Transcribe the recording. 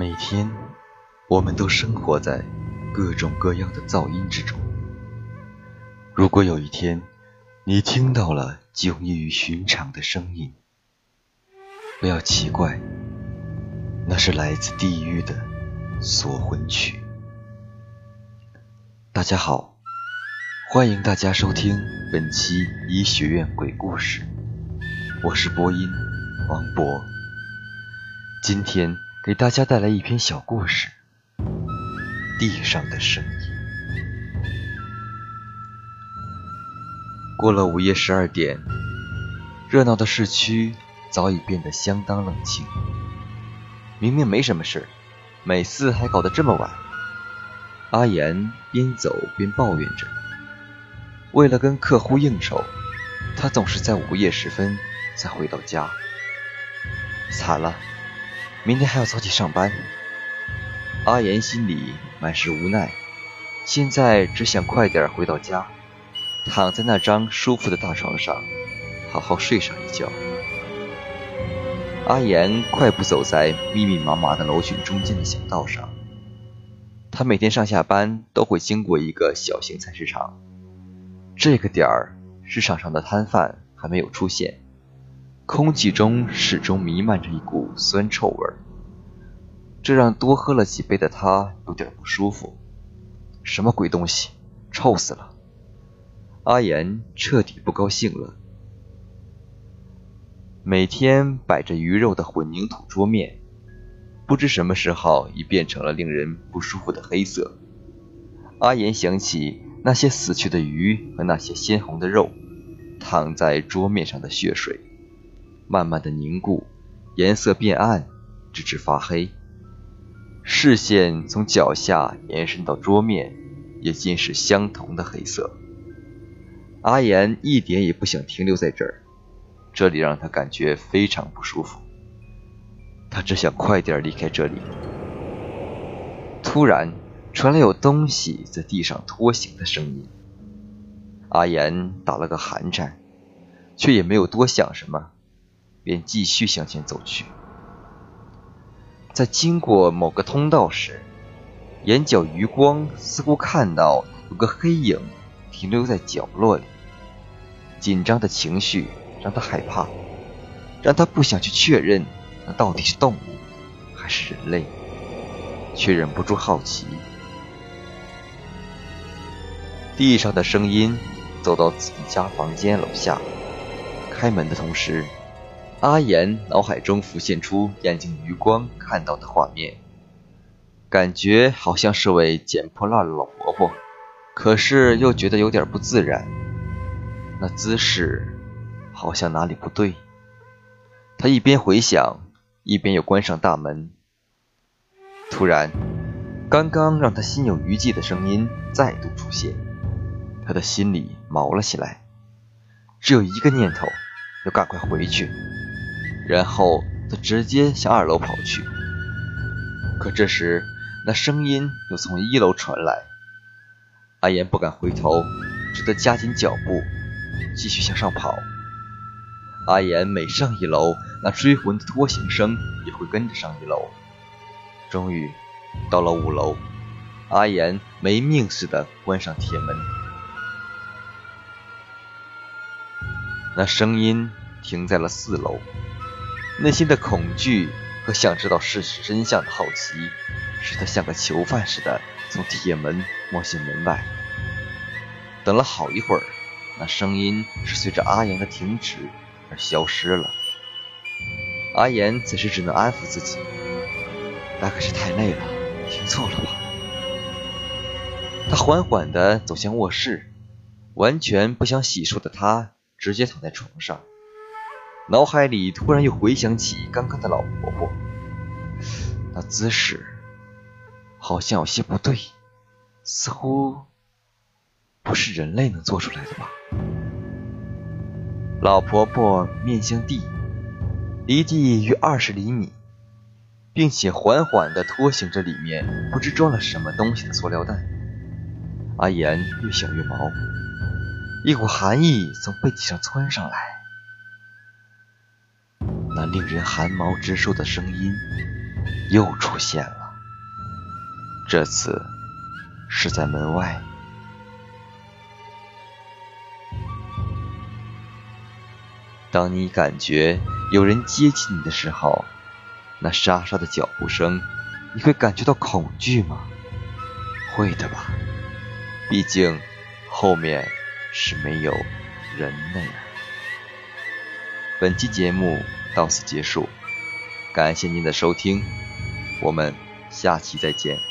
每天，我们都生活在各种各样的噪音之中。如果有一天，你听到了迥异于寻常的声音，不要奇怪，那是来自地狱的锁魂曲。大家好，欢迎大家收听本期医学院鬼故事，我是播音王博，今天。给大家带来一篇小故事，《地上的声音》。过了午夜十二点，热闹的市区早已变得相当冷清。明明没什么事每次还搞得这么晚。阿言边走边抱怨着，为了跟客户应酬，他总是在午夜时分才回到家。惨了！明天还要早起上班，阿言心里满是无奈，现在只想快点回到家，躺在那张舒服的大床上，好好睡上一觉。阿言快步走在密密麻麻的楼群中间的小道上，他每天上下班都会经过一个小型菜市场，这个点儿市场上的摊贩还没有出现。空气中始终弥漫着一股酸臭味，这让多喝了几杯的他有点不舒服。什么鬼东西，臭死了！阿言彻底不高兴了。每天摆着鱼肉的混凝土桌面，不知什么时候已变成了令人不舒服的黑色。阿言想起那些死去的鱼和那些鲜红的肉，躺在桌面上的血水。慢慢的凝固，颜色变暗，直至发黑。视线从脚下延伸到桌面，也尽是相同的黑色。阿言一点也不想停留在这儿，这里让他感觉非常不舒服。他只想快点离开这里。突然传来有东西在地上拖行的声音，阿言打了个寒颤，却也没有多想什么。便继续向前走去，在经过某个通道时，眼角余光似乎看到有个黑影停留在角落里。紧张的情绪让他害怕，让他不想去确认那到底是动物还是人类，却忍不住好奇。地上的声音走到自己家房间楼下，开门的同时。阿言脑海中浮现出眼睛余光看到的画面，感觉好像是位捡破烂的老婆婆，可是又觉得有点不自然，那姿势好像哪里不对。他一边回想，一边又关上大门。突然，刚刚让他心有余悸的声音再度出现，他的心里毛了起来，只有一个念头，要赶快回去。然后他直接向二楼跑去，可这时那声音又从一楼传来，阿言不敢回头，只得加紧脚步，继续向上跑。阿言每上一楼，那追魂的拖行声也会跟着上一楼。终于到了五楼，阿言没命似的关上铁门，那声音停在了四楼。内心的恐惧和想知道事实真相的好奇，使他像个囚犯似的从铁门望向门外。等了好一会儿，那声音是随着阿言的停止而消失了。阿言此时只能安抚自己，大概是太累了，听错了吧。他缓缓地走向卧室，完全不想洗漱的他直接躺在床上。脑海里突然又回想起刚刚的老婆婆，那姿势好像有些不对，似乎不是人类能做出来的吧？老婆婆面向地，离地约二十厘米，并且缓缓地拖行着里面不知装了什么东西的塑料袋。阿言越想越毛，一股寒意从背脊上窜上来。那令人寒毛直竖的声音又出现了，这次是在门外。当你感觉有人接近你的时候，那沙沙的脚步声，你会感觉到恐惧吗？会的吧，毕竟后面是没有人的呀。本期节目到此结束，感谢您的收听，我们下期再见。